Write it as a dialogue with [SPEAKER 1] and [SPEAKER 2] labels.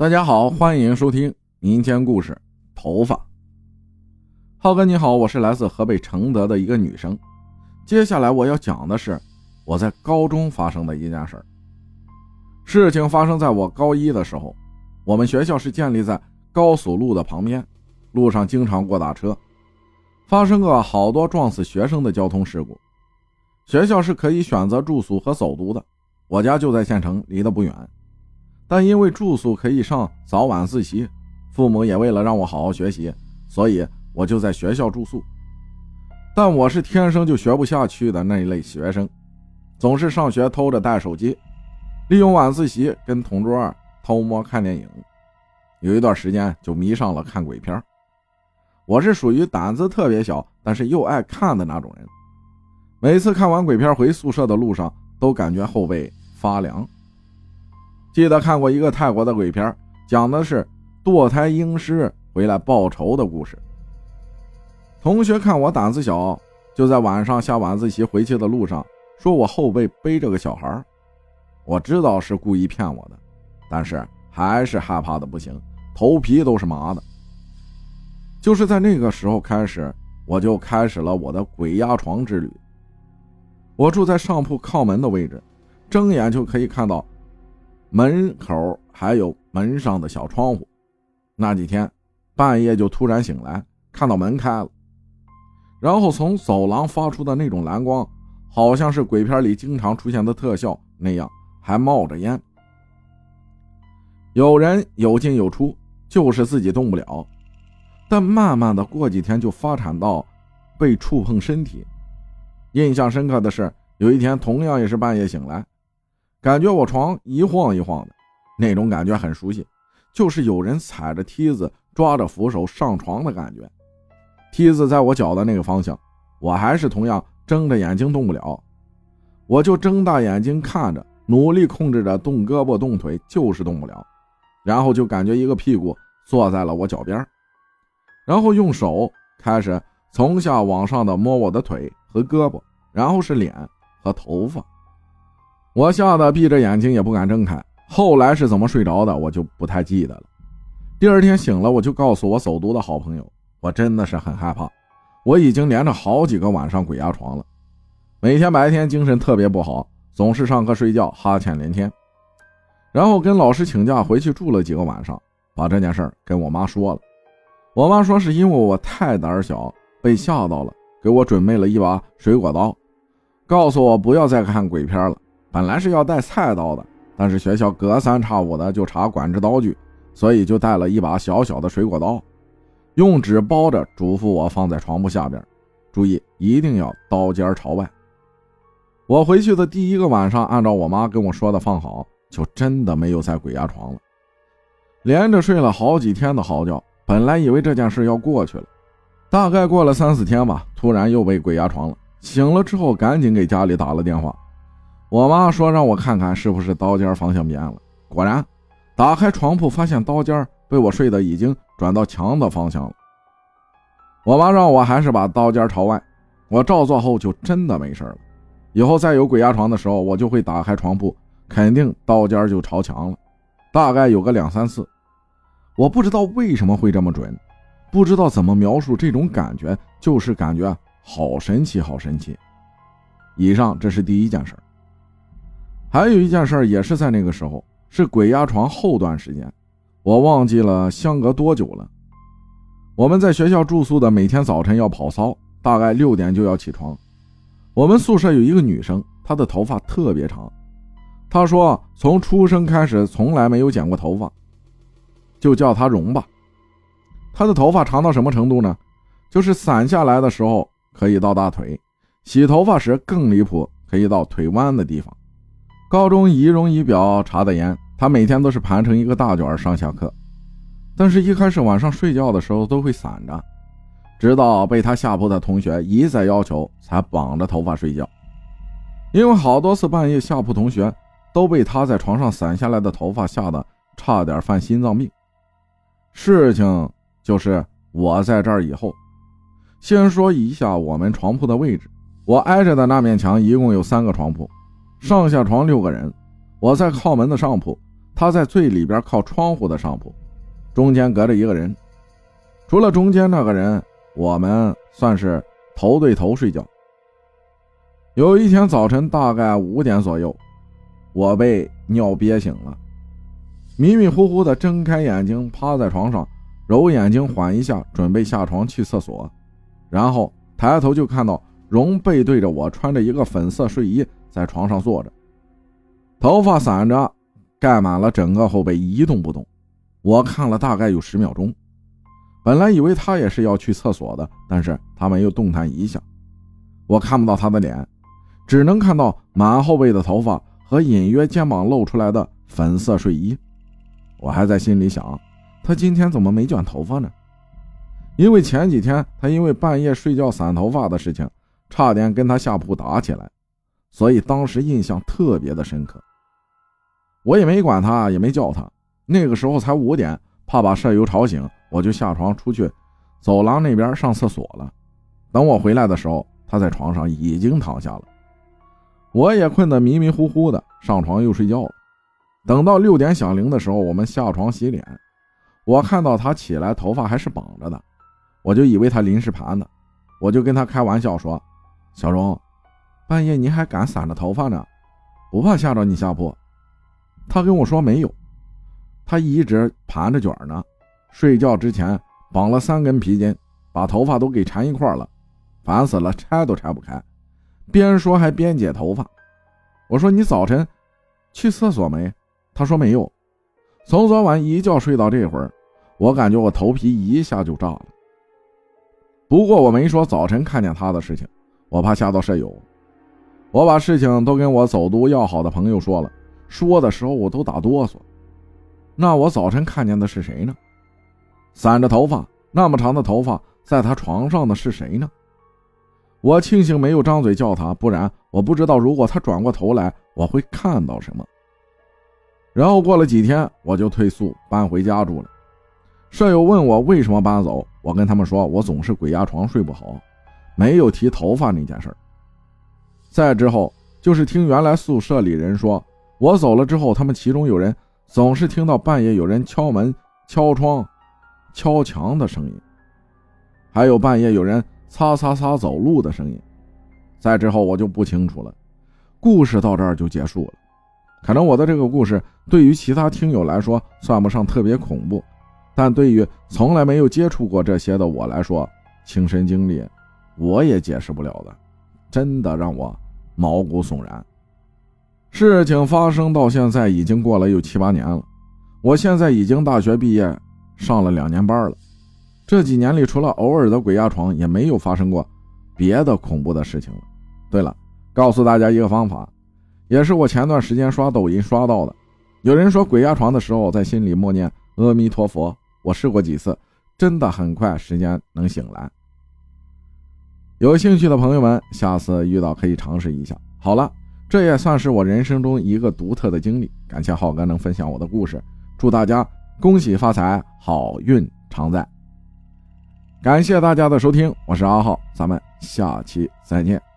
[SPEAKER 1] 大家好，欢迎收听民间故事《头发》。浩哥你好，我是来自河北承德的一个女生。接下来我要讲的是我在高中发生的一件事儿。事情发生在我高一的时候，我们学校是建立在高速路的旁边，路上经常过大车，发生过好多撞死学生的交通事故。学校是可以选择住宿和走读的，我家就在县城，离得不远。但因为住宿可以上早晚自习，父母也为了让我好好学习，所以我就在学校住宿。但我是天生就学不下去的那一类学生，总是上学偷着带手机，利用晚自习跟同桌偷摸看电影。有一段时间就迷上了看鬼片。我是属于胆子特别小，但是又爱看的那种人。每次看完鬼片回宿舍的路上，都感觉后背发凉。记得看过一个泰国的鬼片，讲的是堕胎婴尸回来报仇的故事。同学看我胆子小，就在晚上下晚自习回去的路上，说我后背背着个小孩。我知道是故意骗我的，但是还是害怕的不行，头皮都是麻的。就是在那个时候开始，我就开始了我的鬼压床之旅。我住在上铺靠门的位置，睁眼就可以看到。门口还有门上的小窗户，那几天半夜就突然醒来，看到门开了，然后从走廊发出的那种蓝光，好像是鬼片里经常出现的特效那样，还冒着烟。有人有进有出，就是自己动不了。但慢慢的过几天就发展到被触碰身体。印象深刻的是，有一天同样也是半夜醒来。感觉我床一晃一晃的，那种感觉很熟悉，就是有人踩着梯子抓着扶手上床的感觉。梯子在我脚的那个方向，我还是同样睁着眼睛动不了，我就睁大眼睛看着，努力控制着动胳膊动腿，就是动不了。然后就感觉一个屁股坐在了我脚边，然后用手开始从下往上的摸我的腿和胳膊，然后是脸和头发。我吓得闭着眼睛也不敢睁开，后来是怎么睡着的，我就不太记得了。第二天醒了，我就告诉我走读的好朋友，我真的是很害怕，我已经连着好几个晚上鬼压床了，每天白天精神特别不好，总是上课睡觉哈欠连天，然后跟老师请假回去住了几个晚上，把这件事跟我妈说了。我妈说是因为我太胆小，被吓到了，给我准备了一把水果刀，告诉我不要再看鬼片了。本来是要带菜刀的，但是学校隔三差五的就查管制刀具，所以就带了一把小小的水果刀，用纸包着，嘱咐我放在床铺下边，注意一定要刀尖朝外。我回去的第一个晚上，按照我妈跟我说的放好，就真的没有再鬼压床了，连着睡了好几天的好觉。本来以为这件事要过去了，大概过了三四天吧，突然又被鬼压床了。醒了之后，赶紧给家里打了电话。我妈说让我看看是不是刀尖方向变了，果然，打开床铺发现刀尖被我睡的已经转到墙的方向了。我妈让我还是把刀尖朝外，我照做后就真的没事了。以后再有鬼压床的时候，我就会打开床铺，肯定刀尖就朝墙了。大概有个两三次，我不知道为什么会这么准，不知道怎么描述这种感觉，就是感觉好神奇，好神奇。以上这是第一件事儿。还有一件事也是在那个时候，是鬼压床后段时间，我忘记了相隔多久了。我们在学校住宿的，每天早晨要跑操，大概六点就要起床。我们宿舍有一个女生，她的头发特别长，她说从出生开始从来没有剪过头发，就叫她荣吧。她的头发长到什么程度呢？就是散下来的时候可以到大腿，洗头发时更离谱，可以到腿弯的地方。高中仪容仪表查的严，他每天都是盘成一个大卷上下课，但是一开始晚上睡觉的时候都会散着，直到被他下铺的同学一再要求，才绑着头发睡觉。因为好多次半夜下铺同学都被他在床上散下来的头发吓得差点犯心脏病。事情就是我在这儿以后，先说一下我们床铺的位置，我挨着的那面墙一共有三个床铺。上下床六个人，我在靠门的上铺，他在最里边靠窗户的上铺，中间隔着一个人。除了中间那个人，我们算是头对头睡觉。有一天早晨，大概五点左右，我被尿憋醒了，迷迷糊糊的睁开眼睛，趴在床上，揉眼睛缓一下，准备下床去厕所，然后抬头就看到荣背对着我，穿着一个粉色睡衣在床上坐着，头发散着，盖满了整个后背，一动不动。我看了大概有十秒钟。本来以为他也是要去厕所的，但是他没有动弹一下。我看不到他的脸，只能看到满后背的头发和隐约肩膀露出来的粉色睡衣。我还在心里想，他今天怎么没卷头发呢？因为前几天他因为半夜睡觉散头发的事情，差点跟他下铺打起来，所以当时印象特别的深刻。我也没管他，也没叫他。那个时候才五点，怕把舍友吵醒。我就下床出去，走廊那边上厕所了。等我回来的时候，他在床上已经躺下了。我也困得迷迷糊糊的，上床又睡觉了。等到六点响铃的时候，我们下床洗脸。我看到他起来，头发还是绑着的，我就以为他临时盘的，我就跟他开玩笑说：“小荣，半夜你还敢散着头发呢？不怕吓着你下铺？”他跟我说没有，他一直盘着卷呢。睡觉之前绑了三根皮筋，把头发都给缠一块了，烦死了，拆都拆不开。边说还边解头发。我说你早晨去厕所没？他说没有。从昨晚一觉睡到这会儿，我感觉我头皮一下就炸了。不过我没说早晨看见他的事情，我怕吓到舍友。我把事情都跟我走读要好的朋友说了，说的时候我都打哆嗦。那我早晨看见的是谁呢？散着头发，那么长的头发，在他床上的是谁呢？我庆幸没有张嘴叫他，不然我不知道如果他转过头来，我会看到什么。然后过了几天，我就退宿搬回家住了。舍友问我为什么搬走，我跟他们说我总是鬼压床睡不好，没有提头发那件事再之后就是听原来宿舍里人说，我走了之后，他们其中有人总是听到半夜有人敲门、敲窗。敲墙的声音，还有半夜有人擦擦擦走路的声音。再之后我就不清楚了。故事到这儿就结束了。可能我的这个故事对于其他听友来说算不上特别恐怖，但对于从来没有接触过这些的我来说，亲身经历我也解释不了的，真的让我毛骨悚然。事情发生到现在已经过了有七八年了，我现在已经大学毕业。上了两年班了，这几年里除了偶尔的鬼压床，也没有发生过别的恐怖的事情了。对了，告诉大家一个方法，也是我前段时间刷抖音刷到的。有人说鬼压床的时候在心里默念阿弥陀佛，我试过几次，真的很快时间能醒来。有兴趣的朋友们，下次遇到可以尝试一下。好了，这也算是我人生中一个独特的经历。感谢浩哥能分享我的故事，祝大家。恭喜发财，好运常在。感谢大家的收听，我是阿浩，咱们下期再见。